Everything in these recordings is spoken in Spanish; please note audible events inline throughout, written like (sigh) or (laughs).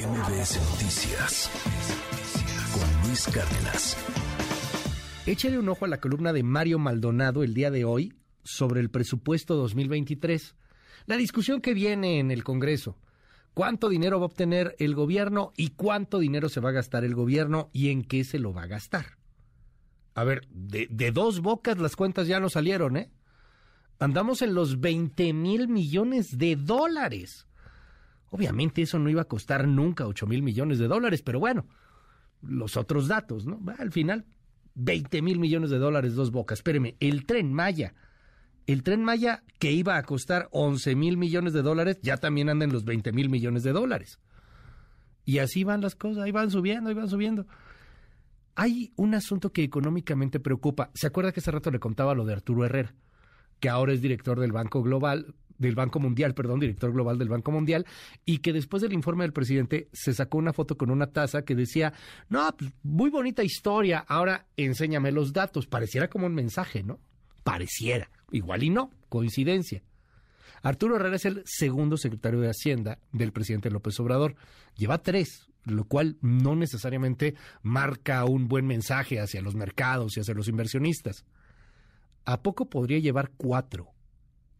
MBS Noticias con Luis Cárdenas. Échale un ojo a la columna de Mario Maldonado el día de hoy sobre el presupuesto 2023. La discusión que viene en el Congreso. ¿Cuánto dinero va a obtener el gobierno y cuánto dinero se va a gastar el gobierno y en qué se lo va a gastar? A ver, de, de dos bocas las cuentas ya no salieron, ¿eh? Andamos en los 20 mil millones de dólares. Obviamente eso no iba a costar nunca 8 mil millones de dólares, pero bueno, los otros datos, ¿no? Al final, 20 mil millones de dólares, dos bocas. Espéreme, el tren Maya, el tren Maya que iba a costar 11 mil millones de dólares, ya también anda en los 20 mil millones de dólares. Y así van las cosas, ahí van subiendo, ahí van subiendo. Hay un asunto que económicamente preocupa. ¿Se acuerda que hace rato le contaba lo de Arturo Herrera? que ahora es director del Banco Global, del Banco Mundial, perdón, director global del Banco Mundial, y que después del informe del presidente se sacó una foto con una taza que decía, no, pues, muy bonita historia, ahora enséñame los datos. Pareciera como un mensaje, ¿no? Pareciera, igual y no, coincidencia. Arturo Herrera es el segundo secretario de Hacienda del presidente López Obrador. Lleva tres, lo cual no necesariamente marca un buen mensaje hacia los mercados y hacia los inversionistas. ¿A poco podría llevar cuatro?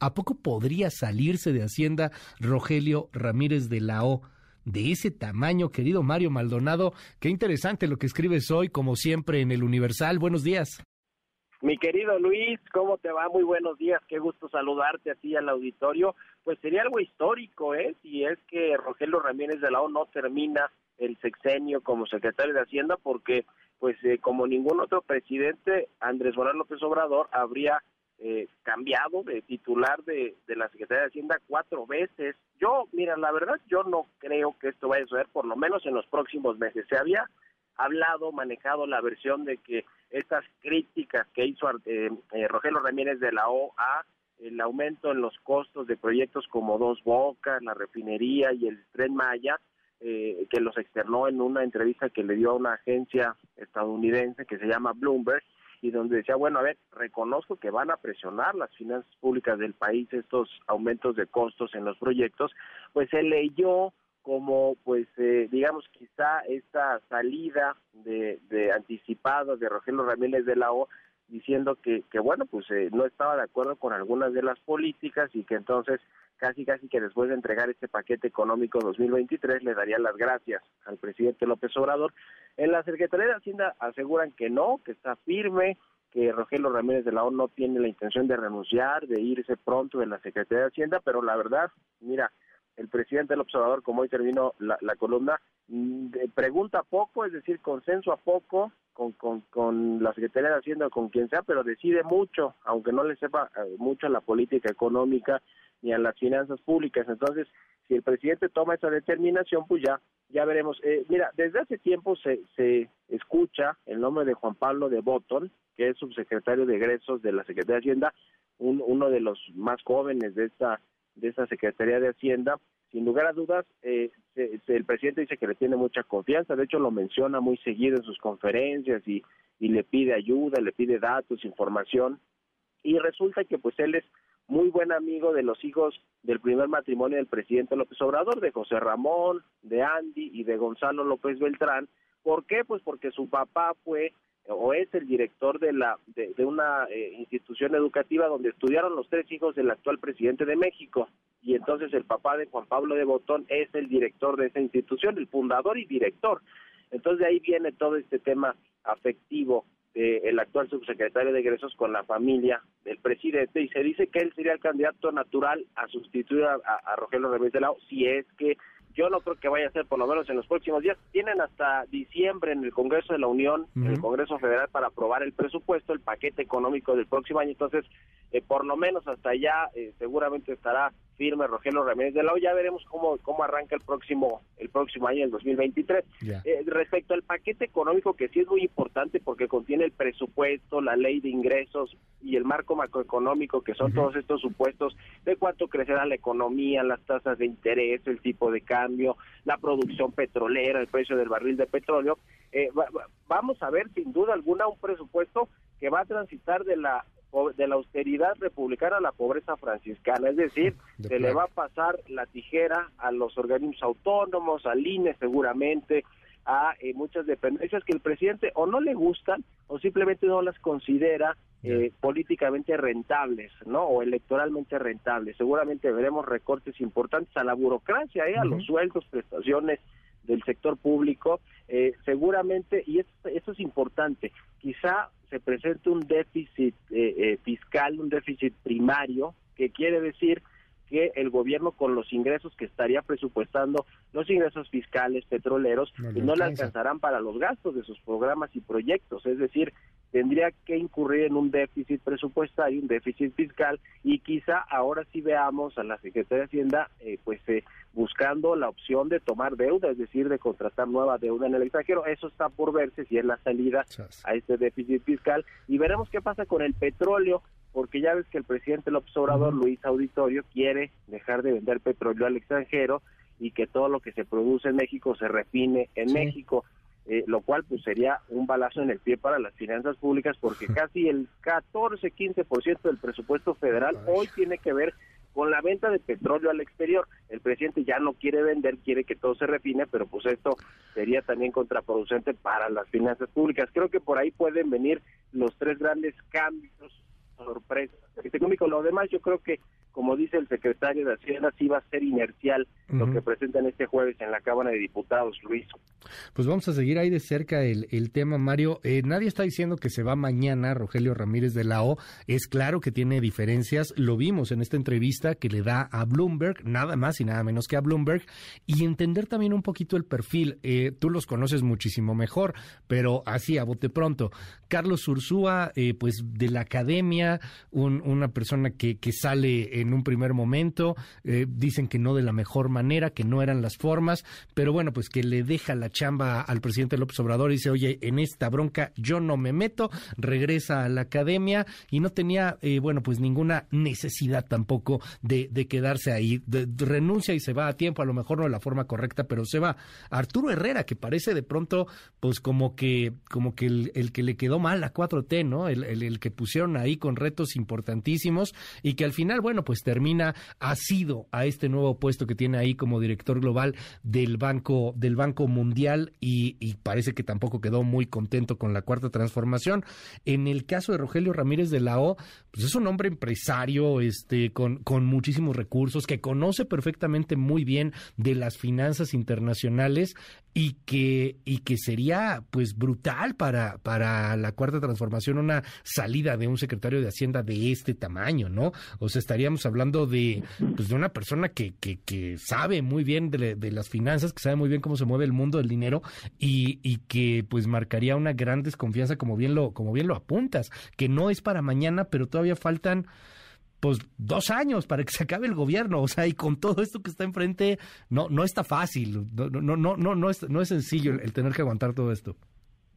¿A poco podría salirse de Hacienda Rogelio Ramírez de la O? De ese tamaño, querido Mario Maldonado, qué interesante lo que escribes hoy, como siempre, en el Universal. Buenos días. Mi querido Luis, ¿cómo te va? Muy buenos días, qué gusto saludarte a ti al auditorio. Pues sería algo histórico, ¿eh? Si es que Rogelio Ramírez de la O no termina el sexenio como secretario de Hacienda, porque pues eh, como ningún otro presidente, Andrés Manuel López Obrador habría eh, cambiado de titular de, de, la Secretaría de Hacienda cuatro veces. Yo, mira, la verdad, yo no creo que esto vaya a suceder, por lo menos en los próximos meses. Se había hablado, manejado la versión de que estas críticas que hizo eh, eh, Rogelio Ramírez de la OA, el aumento en los costos de proyectos como Dos Bocas, la refinería y el Tren Maya, eh, que los externó en una entrevista que le dio a una agencia estadounidense que se llama Bloomberg y donde decía, bueno, a ver, reconozco que van a presionar las finanzas públicas del país estos aumentos de costos en los proyectos, pues se leyó como, pues, eh, digamos, quizá esta salida de, de anticipada de Rogelio Ramírez de la O diciendo que, que bueno, pues eh, no estaba de acuerdo con algunas de las políticas y que entonces casi casi que después de entregar este paquete económico 2023 le daría las gracias al presidente López Obrador. En la Secretaría de Hacienda aseguran que no, que está firme, que Rogelio Ramírez de la ONU no tiene la intención de renunciar, de irse pronto de la Secretaría de Hacienda, pero la verdad, mira, el presidente López Obrador, como hoy terminó la, columna, mm, pregunta poco, es decir, consenso a poco con, con, con la Secretaría de Hacienda o con quien sea, pero decide mucho, aunque no le sepa eh, mucho la política económica ni a las finanzas públicas. Entonces, si el presidente toma esa determinación, pues ya, ya veremos. Eh, mira, desde hace tiempo se, se escucha el nombre de Juan Pablo de Botton, que es subsecretario de egresos de la Secretaría de Hacienda, un, uno de los más jóvenes de esta, de esta Secretaría de Hacienda. Sin lugar a dudas, eh, el presidente dice que le tiene mucha confianza, de hecho lo menciona muy seguido en sus conferencias y, y le pide ayuda, le pide datos, información, y resulta que pues él es muy buen amigo de los hijos del primer matrimonio del presidente López Obrador, de José Ramón, de Andy y de Gonzalo López Beltrán. ¿Por qué? Pues porque su papá fue o es el director de la de, una eh, institución educativa donde estudiaron los tres hijos del actual presidente de México y entonces el papá de Juan Pablo de Botón es el director de esa institución, el fundador y director. Entonces de ahí viene todo este tema afectivo el actual subsecretario de egresos con la familia del presidente y se dice que él sería el candidato natural a sustituir a, Rogelio Ramírez de Lao si es que yo no creo que vaya a ser por lo menos en los próximos días. Tienen hasta diciembre en el Congreso de la Unión, en el Congreso Federal, para aprobar el presupuesto, el paquete económico del próximo año. Entonces, eh, por lo menos hasta allá eh, seguramente estará firme Rogelio Ramírez de la O. Ya veremos cómo, cómo arranca el próximo el próximo año, el 2023. Eh, respecto al paquete económico, que sí es muy importante porque contiene el presupuesto, la ley de ingresos y el marco macroeconómico, que son todos estos supuestos de cuánto crecerá la economía, las tasas de interés, el tipo de cambio, la producción petrolera, el precio del barril de petróleo. Eh, vamos a ver sin duda alguna un presupuesto que va a transitar de la de la austeridad republicana a la pobreza franciscana, es decir, (laughs) se le va a pasar la tijera a los organismos autónomos, al INE seguramente, a eh, muchas dependencias que el presidente o no le gustan o simplemente no las considera eh, políticamente rentables, ¿no? O electoralmente rentables. Seguramente veremos recortes importantes a la burocracia, ¿eh? a los sueldos, prestaciones del sector público. Eh, seguramente, y esto, eso es importante, quizá se presente un déficit fiscal, un déficit primario, que quiere decir que el gobierno con los ingresos que estaría presupuestando, los ingresos fiscales petroleros, no, no le alcanzarán para los gastos de sus programas y proyectos. Es decir, tendría que incurrir en un déficit presupuestario, un déficit fiscal, y quizá ahora sí veamos a la Secretaría de Hacienda eh, pues eh, buscando la opción de tomar deuda, es decir, de contratar nueva deuda en el extranjero. Eso está por verse si es la salida a este déficit fiscal y veremos qué pasa con el petróleo porque ya ves que el presidente López Obrador, Luis Auditorio, quiere dejar de vender petróleo al extranjero y que todo lo que se produce en México se refine en México, eh, lo cual pues sería un balazo en el pie para las finanzas públicas porque (laughs) casi el 14-15% del presupuesto federal hoy tiene que ver con la venta de petróleo al exterior. El presidente ya no quiere vender, quiere que todo se refine, pero pues esto sería también contraproducente para las finanzas públicas. Creo que por ahí pueden venir los tres grandes cambios sorpresa económico. Lo demás yo creo que, como dice el secretario de Hacienda, sí va a ser inercial lo que presentan este jueves en la Cámara de Diputados, Luis. Pues vamos a seguir ahí de cerca el, el tema, Mario. Eh, nadie está diciendo que se va mañana Rogelio Ramírez de la O. Es claro que tiene diferencias. Lo vimos en esta entrevista que le da a Bloomberg, nada más y nada menos que a Bloomberg. Y entender también un poquito el perfil. Eh, tú los conoces muchísimo mejor, pero así a bote pronto. Carlos Ursúa, eh, pues de la academia, un, una persona que, que, sale en un primer momento, eh, dicen que no de la mejor manera, que no eran las formas, pero bueno, pues que le deja la chamba al presidente López Obrador y dice, oye, en esta bronca yo no me meto, regresa a la academia y no tenía, eh, bueno, pues ninguna necesidad tampoco de, de quedarse ahí, renuncia y se va a tiempo, a lo mejor no de la forma correcta, pero se va. Arturo Herrera, que parece de pronto, pues como que, como que el, el que le quedó mal a 4T, ¿no? El, el, el que pusieron ahí con retos importantísimos y que al final, bueno, pues termina asido a este nuevo puesto que tiene ahí como director global del Banco, del Banco Mundial y, y parece que tampoco quedó muy contento con la cuarta transformación. En el caso de Rogelio Ramírez de la O, pues es un hombre empresario, este, con, con muchísimos recursos, que conoce perfectamente muy bien de las finanzas internacionales y que, y que sería pues brutal para, para la cuarta transformación una salida de un secretario de Hacienda de este tamaño, ¿no? O sea, estaríamos hablando de, pues, de una persona que, que, que sabe muy bien de, de, las finanzas, que sabe muy bien cómo se mueve el mundo del dinero y, y que pues marcaría una gran desconfianza, como bien lo, como bien lo apuntas, que no es para mañana, pero todavía faltan pues dos años para que se acabe el gobierno, o sea, y con todo esto que está enfrente, no, no está fácil, no, no, no, no, no es, no es sencillo el, el tener que aguantar todo esto.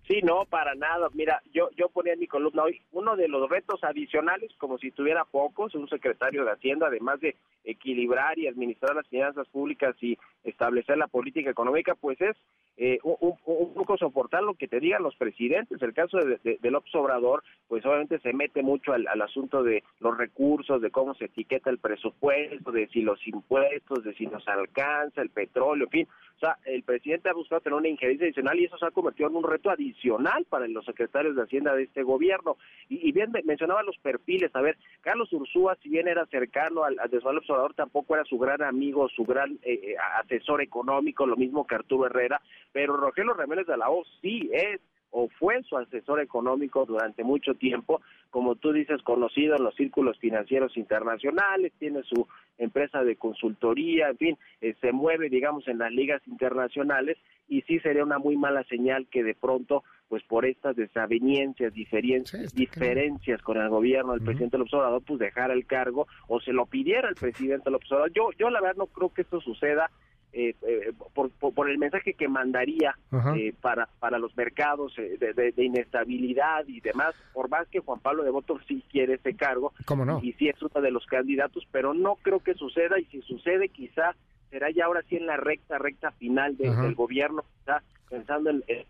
Sí, no, para nada. Mira, yo yo ponía en mi columna hoy uno de los retos adicionales, como si tuviera pocos, un secretario de Hacienda, además de equilibrar y administrar las finanzas públicas y establecer la política económica, pues es eh, un, poco soportar lo que te digan los presidentes. El caso de, de, López Obrador, pues obviamente se mete mucho al, asunto de los recursos, de cómo se etiqueta el presupuesto, de si los impuestos, de si nos alcanza el petróleo, en fin. O sea, el presidente ha buscado tener una injerencia adicional y eso se ha convertido en un reto adicional para los secretarios de Hacienda de este gobierno. Y, bien, mencionaba los perfiles. A ver, Carlos Ursúa, si bien era cercano al, al Obrador, tampoco era su gran amigo, su gran eh, asesor económico, lo mismo que Arturo Herrera, pero Rogelio Ramírez de la O sí es o fue su asesor económico durante mucho tiempo, como tú dices, conocido en los círculos financieros internacionales, tiene su empresa de consultoría, en fin, eh, se mueve, digamos, en las ligas internacionales y sí sería una muy mala señal que de pronto, pues por estas desavenencias, diferencias, sí, diferencias con el gobierno del uh -huh. presidente López Obrador, pues dejara el cargo o se lo pidiera el presidente López Obrador. Yo, yo la verdad no creo que esto suceda, eh, eh, por, por, por, el mensaje que mandaría eh, para, para los mercados eh, de, de, de, inestabilidad y demás, por más que Juan Pablo de Voto sí quiere ese cargo no? y sí es uno de los candidatos, pero no creo que suceda y si sucede quizá será ya ahora sí en la recta, recta final de, del gobierno, está pensando en el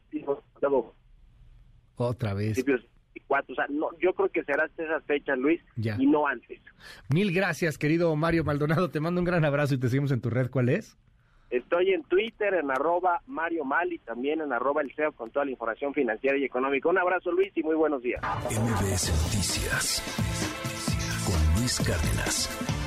otra vez. 2024. O sea, no, yo creo que será hasta esas fechas, Luis, Ya. y no antes. Mil gracias, querido Mario Maldonado. Te mando un gran abrazo y te seguimos en tu red. ¿Cuál es? Estoy en Twitter, en arroba Mario Mal y también en arroba el CEO con toda la información financiera y económica. Un abrazo, Luis, y muy buenos días. MBS Noticias con Luis Cárdenas.